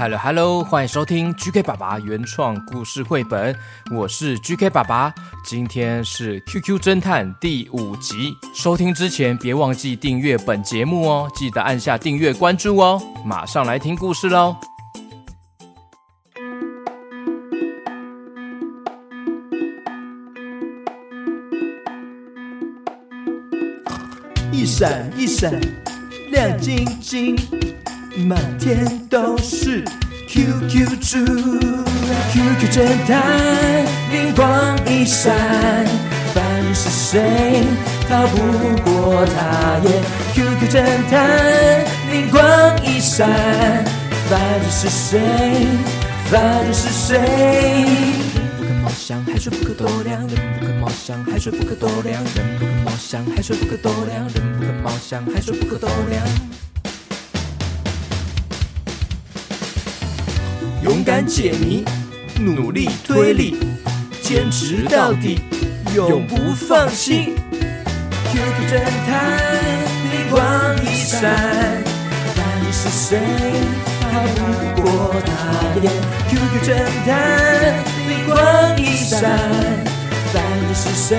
Hello Hello，欢迎收听 GK 爸爸原创故事绘本，我是 GK 爸爸。今天是 QQ 侦探第五集，收听之前别忘记订阅本节目哦，记得按下订阅关注哦。马上来听故事喽！一闪一闪亮晶晶。满天都是 QQ 猪，QQ 侦探灵光一闪，凡是谁逃不过他耶！QQ 侦探灵光一闪，反正是谁，反正是谁。人不可貌相，海水不可斗量；人不可貌相，海水不可斗量；人不可貌相，海水不可斗量；人不可貌相，海水不可斗量。勇敢解谜，努力推理，坚持到底，永不放弃。QQ 侦探灵光一闪，凡是谁逃不过他耶？QQ 侦探灵光一闪，凡是谁，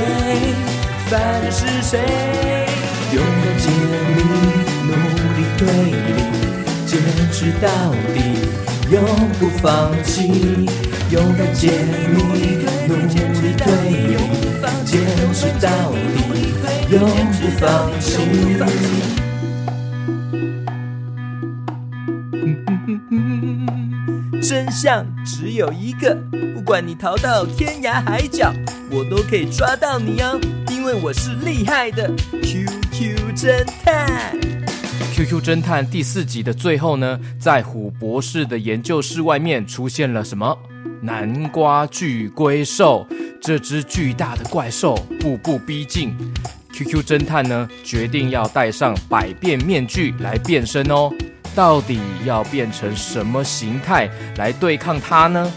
凡是谁？勇敢解谜，努力推理，坚持到底。永不放弃，勇敢解谜，努力推理，坚持到底，永不放弃。真相只有一个，不管你逃到天涯海角，我都可以抓到你哦，因为我是厉害的 QQ 侦探。QQ 侦探第四集的最后呢，在虎博士的研究室外面出现了什么？南瓜巨龟兽，这只巨大的怪兽步步逼近。QQ 侦探呢，决定要戴上百变面具来变身哦。到底要变成什么形态来对抗它呢？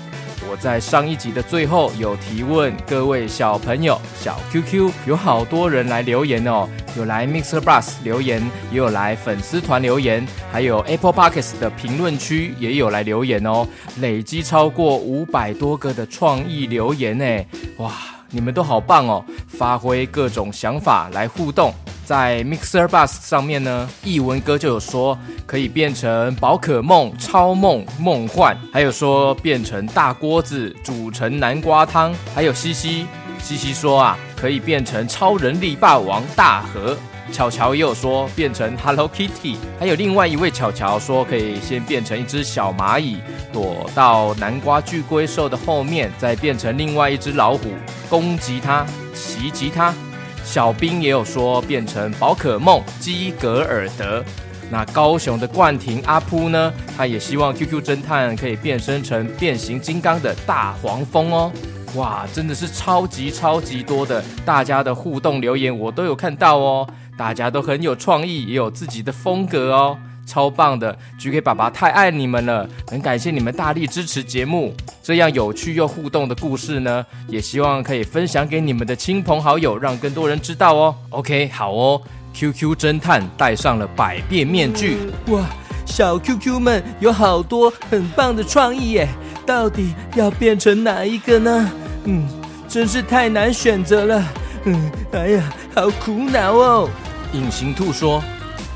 我在上一集的最后有提问各位小朋友，小 QQ 有好多人来留言哦，有来 Mixer Bus 留言，也有来粉丝团留言，还有 Apple Podcast 的评论区也有来留言哦，累积超过五百多个的创意留言呢，哇，你们都好棒哦，发挥各种想法来互动。在 Mixer Bus 上面呢，译文哥就有说可以变成宝可梦、超梦、梦幻，还有说变成大锅子煮成南瓜汤，还有西西西西说啊，可以变成超人力霸王大和。巧巧也有说变成 Hello Kitty，还有另外一位巧巧说可以先变成一只小蚂蚁，躲到南瓜巨龟兽的后面，再变成另外一只老虎攻击它、袭击它。小兵也有说变成宝可梦基格尔德，那高雄的冠廷阿扑呢？他也希望 QQ 侦探可以变身成变形金刚的大黄蜂哦！哇，真的是超级超级多的，大家的互动留言我都有看到哦，大家都很有创意，也有自己的风格哦。超棒的，GK 爸爸太爱你们了，很感谢你们大力支持节目，这样有趣又互动的故事呢，也希望可以分享给你们的亲朋好友，让更多人知道哦。OK，好哦，QQ 侦探戴上了百变面具，哇，小 QQ 们有好多很棒的创意耶，到底要变成哪一个呢？嗯，真是太难选择了，嗯，哎呀，好苦恼哦。隐形兔说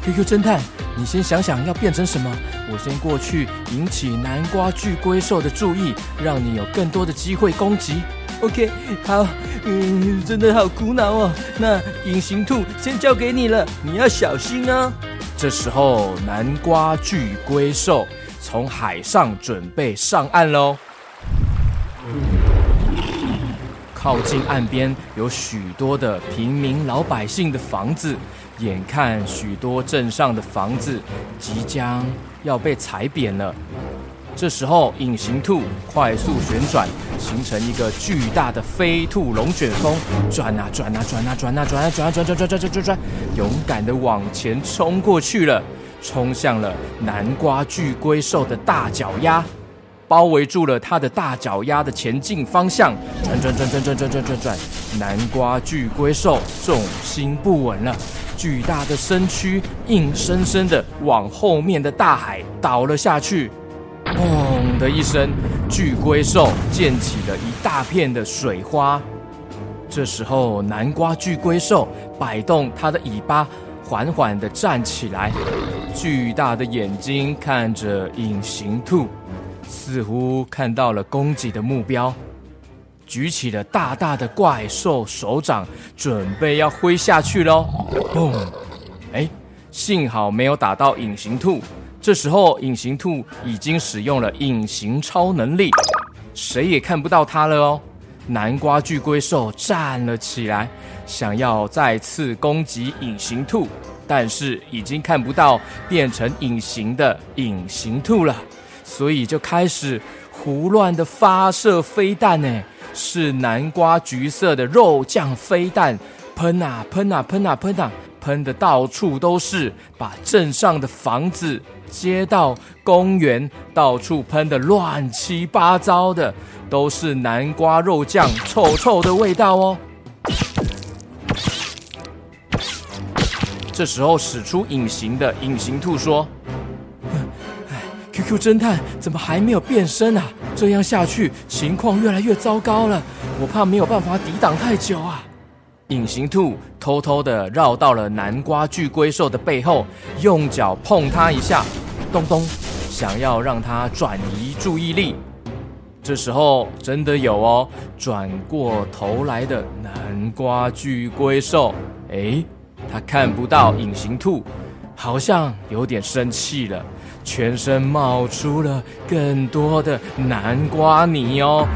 ：“QQ 侦探。”你先想想要变成什么，我先过去引起南瓜巨龟兽的注意，让你有更多的机会攻击。OK，好，嗯，真的好苦恼哦。那隐形兔先交给你了，你要小心哦。这时候，南瓜巨龟兽从海上准备上岸喽。靠近岸边有许多的平民老百姓的房子。眼看许多镇上的房子即将要被踩扁了，这时候隐形兔快速旋转，形成一个巨大的飞兔龙卷风，转啊转啊转啊转啊转啊转啊转转转转转转转，勇敢地往前冲过去了，冲向了南瓜巨龟兽的大脚丫，包围住了它的大脚丫的前进方向，转转转转转转转转转，南瓜巨龟兽重心不稳了。巨大的身躯硬生生的往后面的大海倒了下去，砰，的一声，巨龟兽溅起了一大片的水花。这时候，南瓜巨龟兽摆动它的尾巴，缓缓地站起来，巨大的眼睛看着隐形兔，似乎看到了攻击的目标，举起了大大的怪兽手掌，准备要挥下去喽！嘣！哎，幸好没有打到隐形兔。这时候，隐形兔已经使用了隐形超能力，谁也看不到它了哦。南瓜巨龟兽站了起来，想要再次攻击隐形兔，但是已经看不到变成隐形的隐形兔了，所以就开始胡乱的发射飞弹呢。是南瓜橘色的肉酱飞弹，喷啊喷啊喷啊喷啊，喷的到处都是，把镇上的房子、街道、公园到处喷的乱七八糟的。都是南瓜肉酱，臭臭的味道哦。这时候使出隐形的隐形兔说：“哎，QQ 侦探怎么还没有变身啊？这样下去情况越来越糟糕了，我怕没有办法抵挡太久啊。”隐形兔偷偷的绕到了南瓜巨龟兽的背后，用脚碰它一下，咚咚，想要让它转移注意力。这时候真的有哦，转过头来的南瓜巨龟兽，哎，它看不到隐形兔，好像有点生气了，全身冒出了更多的南瓜泥哦，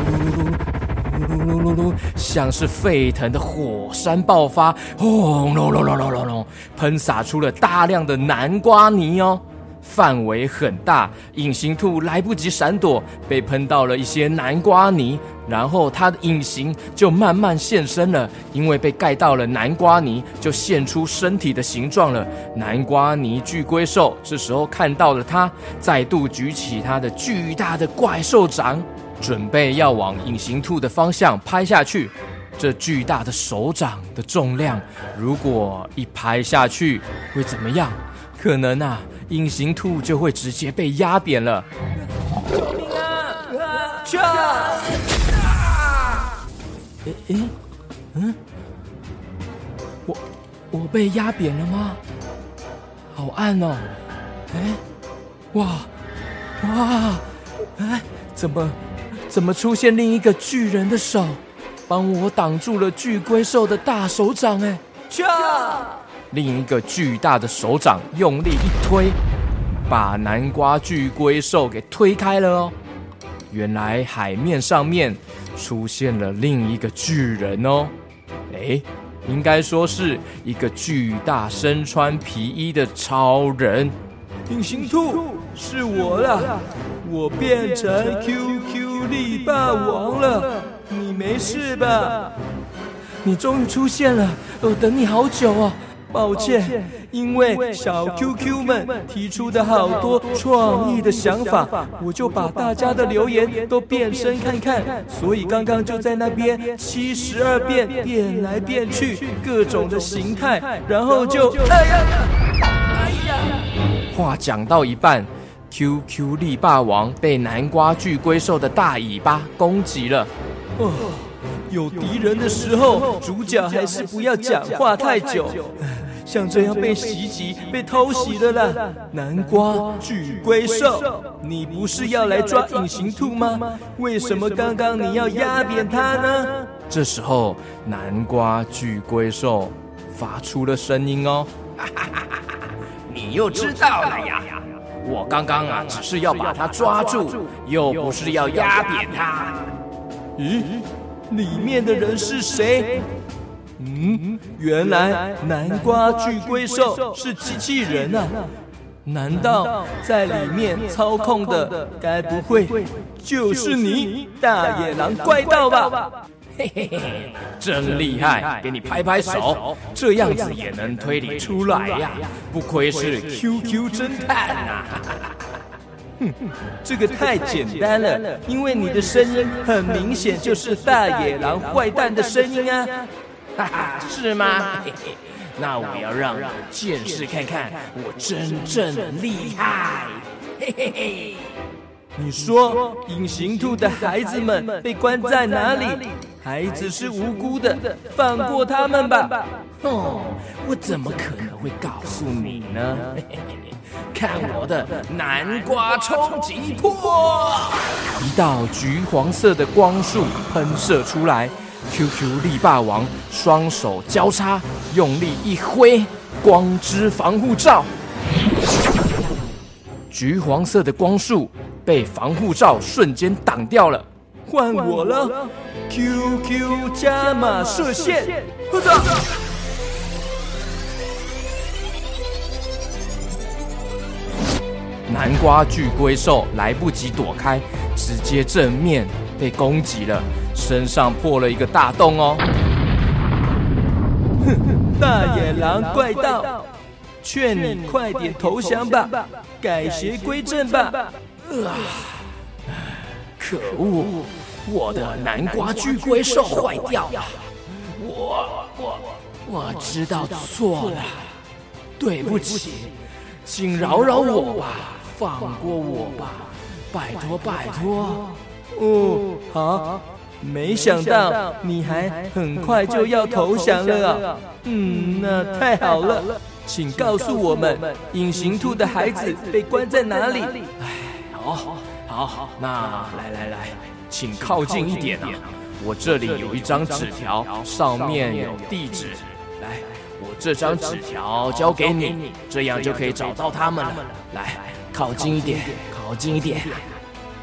呼噜噜噜噜噜噜噜噜噜，像是沸腾的火山爆发，轰隆隆隆隆隆，喷洒出了大量的南瓜泥哦。范围很大，隐形兔来不及闪躲，被喷到了一些南瓜泥，然后它的隐形就慢慢现身了，因为被盖到了南瓜泥，就现出身体的形状了。南瓜泥巨龟兽这时候看到了它，再度举起它的巨大的怪兽掌，准备要往隐形兔的方向拍下去。这巨大的手掌的重量，如果一拍下去，会怎么样？可能啊。隐形兔就会直接被压扁了！救命啊！救！诶诶，嗯，我我被压扁了吗？好暗哦！哎，哇哇！哎，怎么怎么出现另一个巨人的手，帮我挡住了巨龟兽的大手掌？哎，救！另一个巨大的手掌用力一推，把南瓜巨龟兽给推开了哦。原来海面上面出现了另一个巨人哦。哎，应该说是一个巨大身穿皮衣的超人。隐形兔，是我了，我变成 QQ 力霸王了。你没事吧？你终于出现了，我等你好久哦。抱歉，因为小 QQ 们提出的好多创意的想法，我就把大家的留言都变身看看，所以刚刚就在那边七十二变变来变去，各种的形态，然后就哎呀，哎呀！话讲到一半，QQ 力霸王被南瓜巨龟兽的大尾巴攻击了。哦，有敌人的时候，主角还是不要讲话太久。像这样被袭击、被偷袭的啦，南瓜巨龟兽，你不是要来抓隐形兔吗？为什么刚刚你要压扁它呢？这时候，南瓜巨龟兽发出了声音哦，你又知道了呀？我刚刚啊，只是要把它抓住，又不是要压扁它。咦，里面的人是谁？嗯，原来南瓜巨龟兽是机器人啊！难道在里面操控的该不会就是你大野狼怪盗吧？嘿嘿嘿，真厉害！给你拍拍手，这样子也能推理出来呀！不愧是 QQ 侦探啊！哼，这个太简单了，因为你的声音很明显就是大野狼坏蛋的声音啊！哈哈，是吗？嘿嘿，那我要让你见识看看我真正的厉害！嘿嘿嘿。你说隐形兔的孩子们被关在哪里？孩子是无辜的，放过他们吧。哦，我怎么可能会告诉你呢？看我的南瓜冲击波！一道橘黄色的光束喷射出来，QQ 力霸王双手交叉，用力一挥，光之防护罩。橘黄色的光束被防护罩瞬间挡掉了，换我了！QQ 加码射线，喝着！南瓜巨龟兽来不及躲开，直接正面被攻击了，身上破了一个大洞哦！哼，大野狼怪盗！劝你快点投降吧，改邪归正吧！啊！可恶，我的南瓜巨龟兽坏掉了！我我我知道错了，对不起，请饶饶我吧，放过我吧，拜托拜托！哦，好，没想到你还很快就要投降了啊！嗯，那太好了。请告诉我们，隐形兔的孩子被关在哪里？哎，好，好，好，那来来来，请靠近一点啊！我这里有一张纸条，上面有地址。来，我这张纸条交给你，这样就可以找到他们了。来，靠近一点，靠近一点。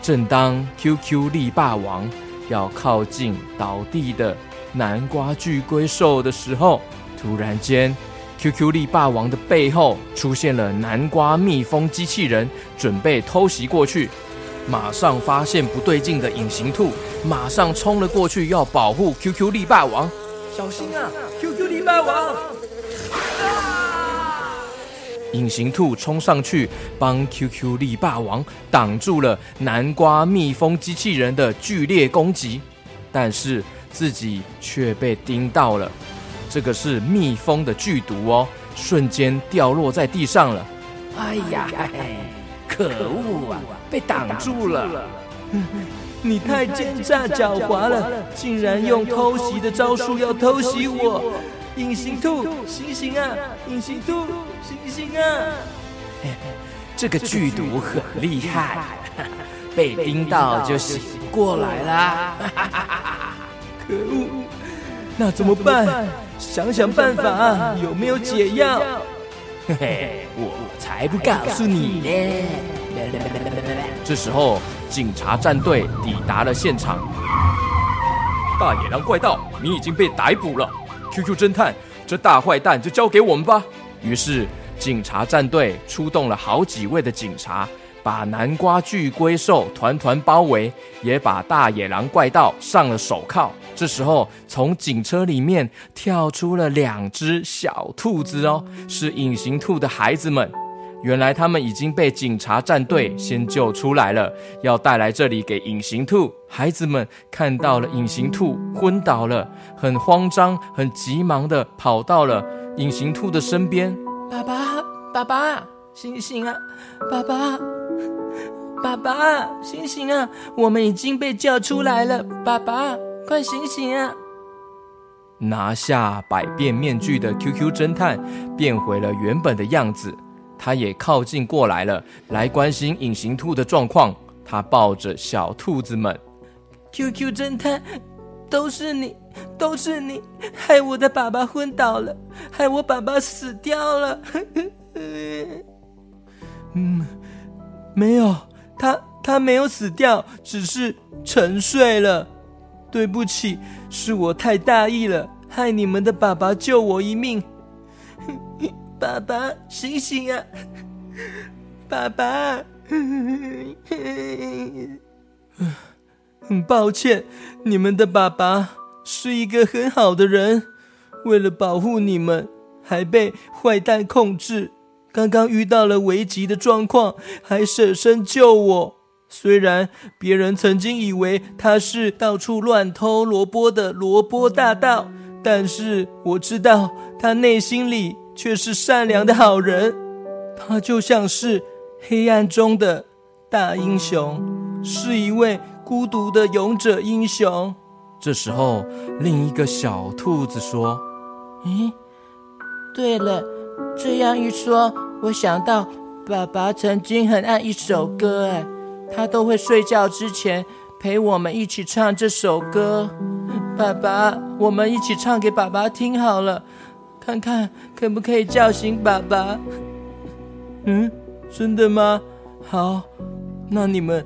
正当 QQ 力霸王要靠近倒地的南瓜巨龟兽的时候，突然间。QQ 力霸王的背后出现了南瓜蜜蜂机器人，准备偷袭过去。马上发现不对劲的隐形兔，马上冲了过去，要保护 QQ 力霸王。小心啊，QQ 力霸王！隐形兔冲上去帮 QQ 力霸王挡住了南瓜蜜蜂机器人的剧烈攻击，但是自己却被叮到了。这个是蜜蜂的剧毒哦，瞬间掉落在地上了。哎呀，可恶啊，被挡住了！你太奸诈狡猾了，竟然用偷袭的招数要偷袭我！隐形兔，醒醒啊！隐形兔，醒醒啊！这个剧毒很厉害，被叮到就醒不过来啦。可恶，那怎么办？想想办法，有没有解药？嘿嘿，我才不告诉你呢！这时候，警察战队抵达了现场。大野狼怪盗，你已经被逮捕了。QQ 侦探，这大坏蛋就交给我们吧。于是，警察战队出动了好几位的警察，把南瓜巨龟兽团团包围，也把大野狼怪盗上了手铐。这时候，从警车里面跳出了两只小兔子哦，是隐形兔的孩子们。原来他们已经被警察战队先救出来了，要带来这里给隐形兔孩子们看到了。隐形兔昏倒了，很慌张、很急忙地跑到了隐形兔的身边。爸爸，爸爸，醒醒啊！爸爸，爸爸，醒醒啊！我们已经被叫出来了，爸爸。快醒醒啊！拿下百变面具的 QQ 侦探变回了原本的样子，他也靠近过来了，来关心隐形兔的状况。他抱着小兔子们，QQ 侦探，都是你，都是你，害我的爸爸昏倒了，害我爸爸死掉了。嗯，没有，他他没有死掉，只是沉睡了。对不起，是我太大意了，害你们的爸爸救我一命。爸爸，醒醒啊！爸爸，很抱歉，你们的爸爸是一个很好的人，为了保护你们，还被坏蛋控制。刚刚遇到了危急的状况，还舍身救我。虽然别人曾经以为他是到处乱偷萝卜的萝卜大盗，但是我知道他内心里却是善良的好人。他就像是黑暗中的大英雄。是一位孤独的勇者英雄。这时候，另一个小兔子说：“咦，对了，这样一说，我想到爸爸曾经很爱一首歌，哎，他都会睡觉之前陪我们一起唱这首歌。爸爸，我们一起唱给爸爸听好了，看看可不可以叫醒爸爸。”嗯，真的吗？好，那你们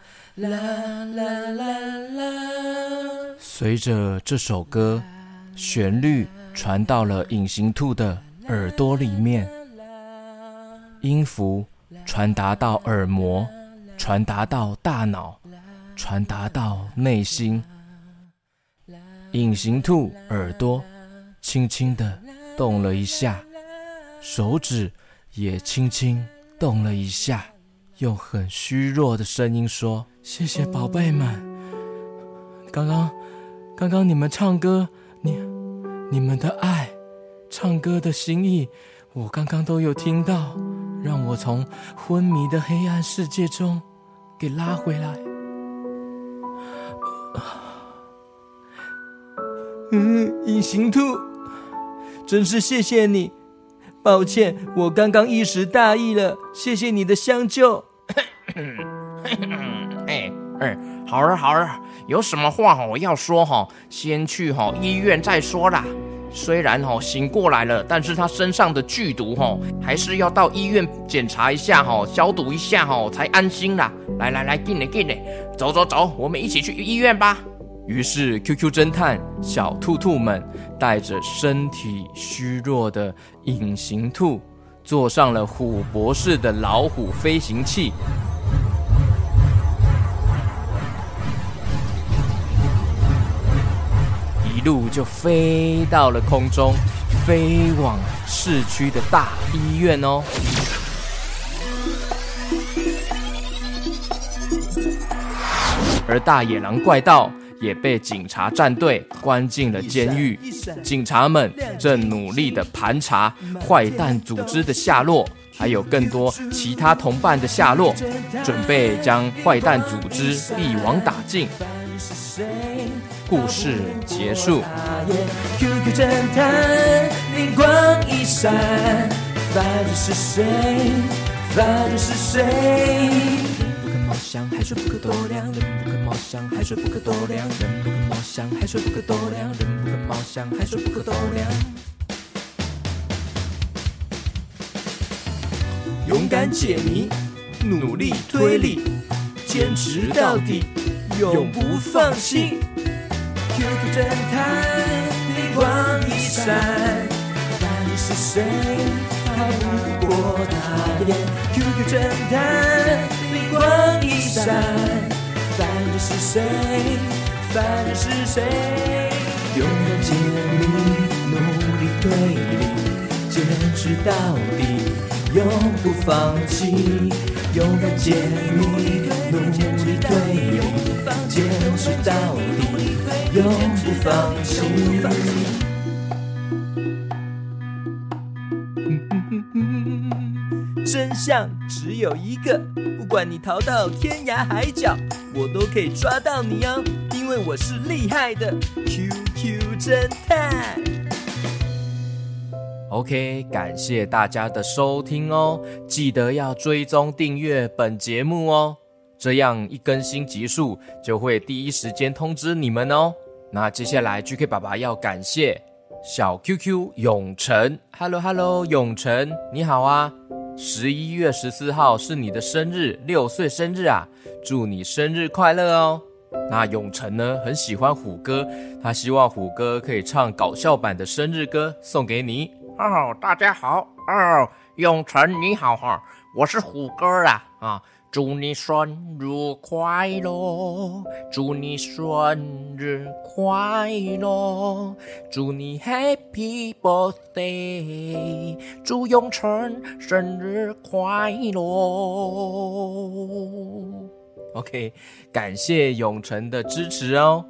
啦啦啦啦随着这首歌旋律传到了隐形兔的耳朵里面，音符传达到耳膜，传达到大脑，传达到内心。隐形兔耳朵轻轻地动了一下，手指也轻轻动了一下，用很虚弱的声音说：“谢谢宝贝们，刚刚。”刚刚你们唱歌，你你们的爱，唱歌的心意，我刚刚都有听到，让我从昏迷的黑暗世界中给拉回来。嗯，隐形兔，真是谢谢你，抱歉，我刚刚一时大意了，谢谢你的相救。哎，好了好了。有什么话我要说哈，先去哈医院再说啦。虽然哈醒过来了，但是他身上的剧毒哈，还是要到医院检查一下哈，消毒一下哈，才安心啦。来来来，进来进来，走走走，我们一起去医院吧。于是 QQ 侦探小兔兔们带着身体虚弱的隐形兔，坐上了虎博士的老虎飞行器。路就飞到了空中，飞往市区的大医院哦。而大野狼怪盗也被警察战队关进了监狱，警察们正努力的盘查坏蛋组织的下落，还有更多其他同伴的下落，准备将坏蛋组织一网打尽。故事结束。QQ 侦探，灵光一闪，犯人是谁？犯人是谁？人不可貌相，还说不可多量。人不可貌相，还说不可多量。人不可貌相，还说不可多量。人不可貌相，还说不可多量。勇敢解谜，努力推理，坚持到底，永不放弃。QQ 侦探，灵光一闪，犯人是谁？逃不过他眼。QQ 侦探，灵光一闪，犯人是谁？犯人是谁？勇敢解谜，努力推理，坚持到底，永不放弃。勇敢解谜，努力推理，坚持到底。永不放弃。真相只有一个，不管你逃到天涯海角，我都可以抓到你哦，因为我是厉害的 QQ 侦探。OK，感谢大家的收听哦，记得要追踪订阅本节目哦。这样一更新集数，就会第一时间通知你们哦。那接下来 GK 爸爸要感谢小 QQ 永成，Hello Hello，永成你好啊！十一月十四号是你的生日，六岁生日啊，祝你生日快乐哦。那永成呢，很喜欢虎哥，他希望虎哥可以唱搞笑版的生日歌送给你。哦，大家好哦，永成你好哈，我是虎哥啊啊。祝你生日快乐，祝你生日快乐，祝你 Happy Birthday，祝永成生日快乐。OK，感谢永成的支持哦。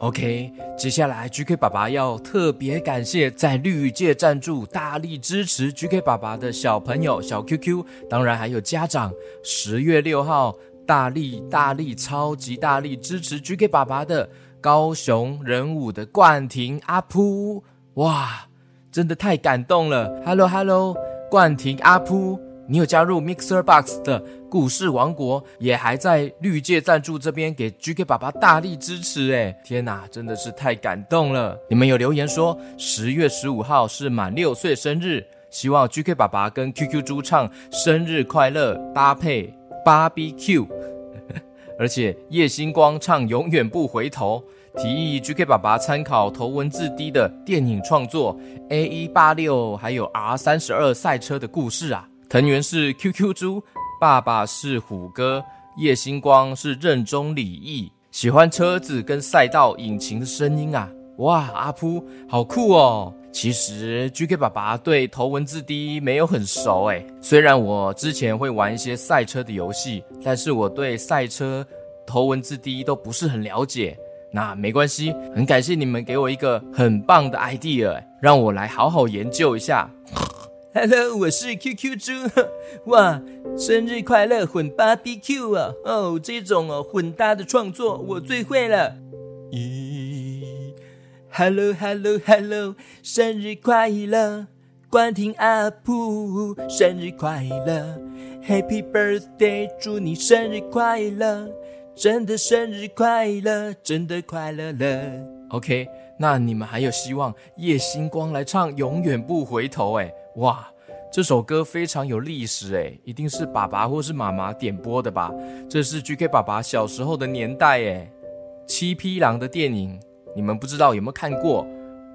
OK，接下来 GK 爸爸要特别感谢在绿界赞助、大力支持 GK 爸爸的小朋友小 QQ，当然还有家长。十月六号，大力大力超级大力支持 GK 爸爸的高雄仁武的冠廷阿噗，哇，真的太感动了！Hello Hello，冠廷阿噗。你有加入 Mixer Box 的故事王国，也还在绿界赞助这边给 GK 爸爸大力支持哎！天哪，真的是太感动了！你们有留言说十月十五号是满六岁生日，希望 GK 爸爸跟 QQ 猪唱生日快乐搭配 BBQ，而且叶星光唱永远不回头，提议 GK 爸爸参考头文字 D 的电影创作 A 一八六还有 R 三十二赛车的故事啊。藤原是 QQ 猪，爸爸是虎哥，叶星光是任中李毅，喜欢车子跟赛道引擎的声音啊！哇，阿噗好酷哦！其实 GK 爸爸对头文字 D 没有很熟诶，虽然我之前会玩一些赛车的游戏，但是我对赛车头文字 D 都不是很了解。那没关系，很感谢你们给我一个很棒的 idea，让我来好好研究一下。Hello，我是 QQ 猪，哇，生日快乐混 BBQ 啊！哦，这种哦混搭的创作我最会了。咦，Hello，Hello，Hello，生日快乐，冠廷阿噗，生日快乐，Happy Birthday，祝你生日快乐，真的生日快乐，真的快乐了。OK，那你们还有希望叶星光来唱《永远不回头》诶。哇，这首歌非常有历史诶，一定是爸爸或是妈妈点播的吧？这是 GK 爸爸小时候的年代诶，七匹狼的电影，你们不知道有没有看过？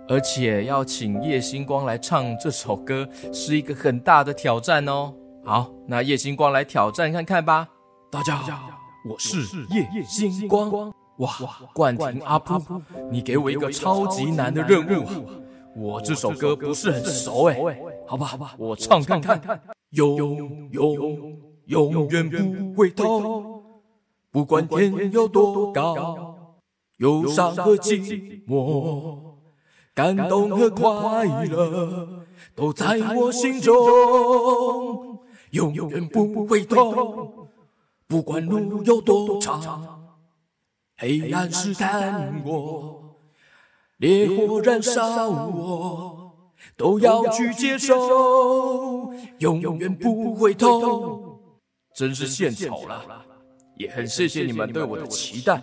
而且要请叶星光来唱这首歌，是一个很大的挑战哦。好，那叶星光来挑战看看吧。大家好，我是叶星光。哇，冠廷阿噗，你给我一个超级难的任务。我这首歌不是很熟哎，好吧好吧，我唱看看。永永永远不回头，不管天有多高，忧伤和寂寞，感动和快乐，都在我心中。永远不回头，不管路有多长，黑暗试探我。烈火燃烧我，都要去接受，永远不回头。真是献丑了，也很谢谢你们对我的期待。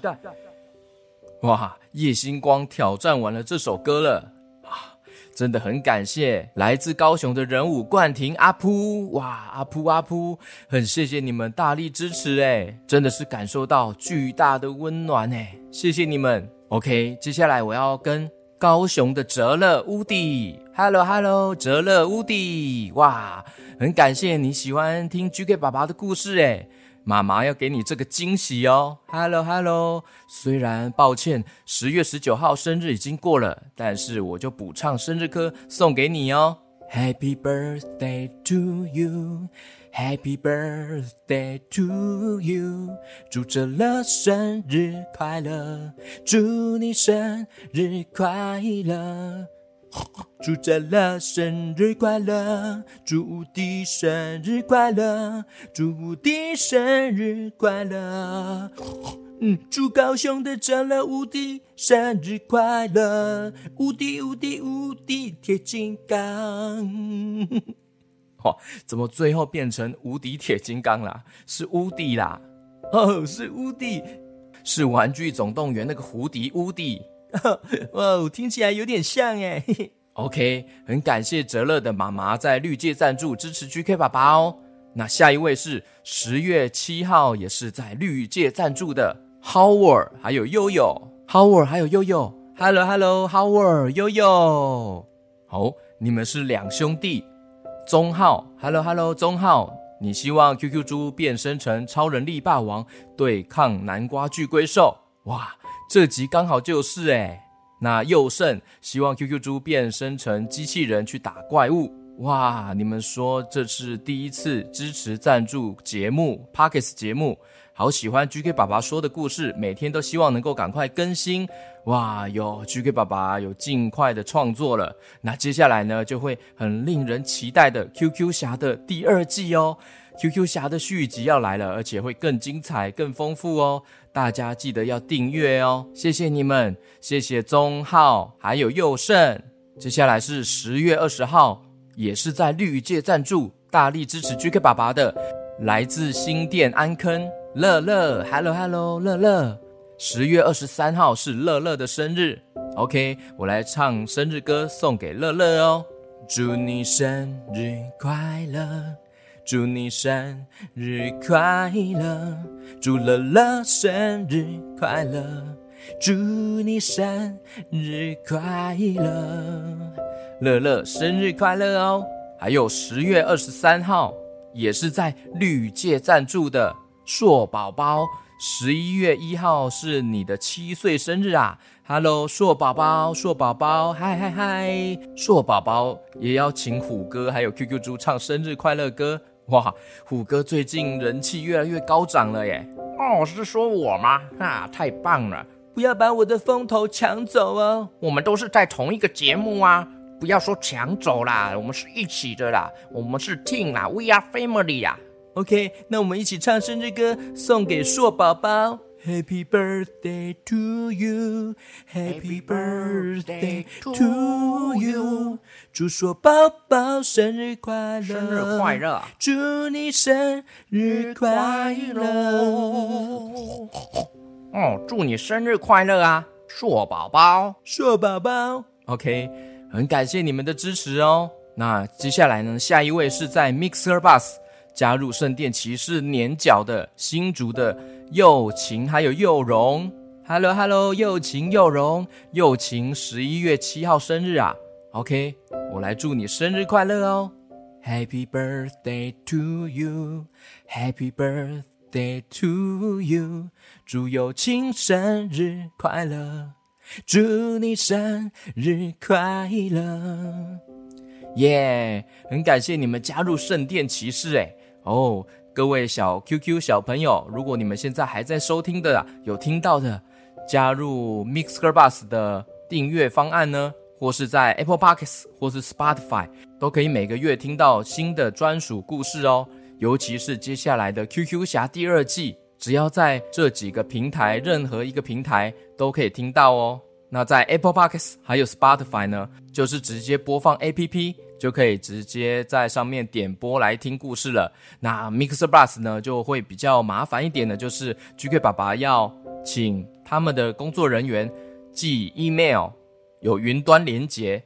哇，叶星光挑战完了这首歌了！真的很感谢来自高雄的仁武冠廷阿噗，哇，阿噗阿噗，很谢谢你们大力支持哎，真的是感受到巨大的温暖哎，谢谢你们。OK，接下来我要跟高雄的哲乐乌迪，Hello Hello，哲乐乌迪，哇，很感谢你喜欢听 GK 爸爸的故事诶，妈妈要给你这个惊喜哦，Hello Hello，虽然抱歉，十月十九号生日已经过了，但是我就补唱生日歌送给你哦，Happy birthday to you。Happy birthday to you，祝哲乐生日快乐，祝你生日快乐，祝哲乐生日快乐，祝无敌生日快乐，祝无敌生日快乐，嗯，祝高雄的哲乐无敌生日快乐，无敌无敌无敌铁金刚。哇！怎么最后变成无敌铁金刚啦？是无敌啦！哦，是无敌，是玩具总动员那个胡迪无敌。哇，听起来有点像哎。OK，很感谢哲乐的妈妈在绿界赞助支持 GK 爸爸哦。那下一位是十月七号，也是在绿界赞助的 Howard，还有悠悠。Howard 还有悠悠。Hello，Hello，Howard，悠悠。好，你们是两兄弟。宗浩，Hello Hello，宗浩，你希望 QQ 猪变身成超人力霸王对抗南瓜巨龟兽？哇，这集刚好就是哎。那佑胜希望 QQ 猪变身成机器人去打怪物。哇，你们说这是第一次支持赞助节目 Podcast 节目，好喜欢 GK 爸爸说的故事，每天都希望能够赶快更新。哇，哟 GK 爸爸有尽快的创作了。那接下来呢，就会很令人期待的 QQ 侠的第二季哦。QQ 侠的续集要来了，而且会更精彩、更丰富哦。大家记得要订阅哦。谢谢你们，谢谢宗浩还有佑胜。接下来是十月二十号。也是在绿界赞助，大力支持 GK 爸爸的，来自新店安坑乐乐，Hello Hello 乐乐，十月二十三号是乐乐的生日，OK，我来唱生日歌送给乐乐哦，祝你生日快乐，祝你生日快乐，祝乐乐生日快乐，祝你生日快乐。乐乐生日快乐哦！还有十月二十三号也是在绿界赞助的硕宝宝，十一月一号是你的七岁生日啊！Hello，硕宝宝，硕宝宝，嗨嗨嗨！硕宝宝也要请虎哥还有 QQ 猪唱生日快乐歌哇！虎哥最近人气越来越高涨了耶！哦，是说我吗？啊，太棒了！不要把我的风头抢走哦！我们都是在同一个节目啊！不要说抢走啦，我们是一起的啦，我们是 team 啦，We are family 呀。OK，那我们一起唱生日歌，送给硕宝宝。Happy birthday to you，Happy birthday to you，祝硕宝宝生日快乐，生日快乐，祝你生日快乐。哦，祝你生日快乐啊，硕宝宝，硕宝宝。OK。很感谢你们的支持哦。那接下来呢？下一位是在 Mixer Bus 加入圣殿骑士年角的新竹的又晴还有又荣。Hello Hello，又晴又荣，又晴十一月七号生日啊。OK，我来祝你生日快乐哦。Happy birthday to you，Happy birthday to you，祝佑晴生日快乐。祝你生日快乐，耶！很感谢你们加入圣殿骑士，哎，哦，各位小 QQ 小朋友，如果你们现在还在收听的，有听到的，加入 Mixer Bus 的订阅方案呢，或是在 Apple Podcasts 或是 Spotify，都可以每个月听到新的专属故事哦。尤其是接下来的 QQ 侠第二季。只要在这几个平台，任何一个平台都可以听到哦。那在 Apple Podcasts 还有 Spotify 呢，就是直接播放 APP，就可以直接在上面点播来听故事了。那 Mixer Bus 呢，就会比较麻烦一点的，就是 GK 爸爸要请他们的工作人员寄 email，有云端连接，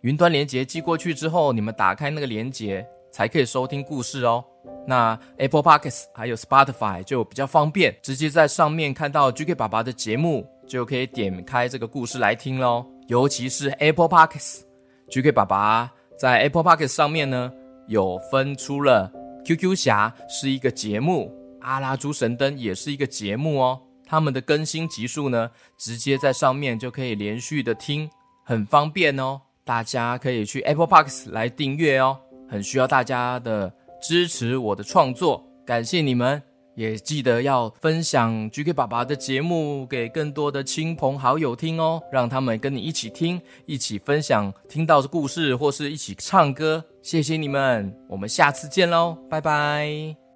云端连接寄过去之后，你们打开那个连接才可以收听故事哦。那 Apple Podcasts 还有 Spotify 就比较方便，直接在上面看到 GK 爸爸的节目，就可以点开这个故事来听喽。尤其是 Apple Podcasts，GK 爸爸在 Apple Podcasts 上面呢，有分出了 QQ 侠是一个节目，阿拉猪神灯也是一个节目哦。他们的更新集数呢，直接在上面就可以连续的听，很方便哦。大家可以去 Apple Podcasts 来订阅哦，很需要大家的。支持我的创作，感谢你们！也记得要分享 GK 爸爸的节目给更多的亲朋好友听哦，让他们跟你一起听，一起分享听到的故事，或是一起唱歌。谢谢你们，我们下次见喽，拜拜。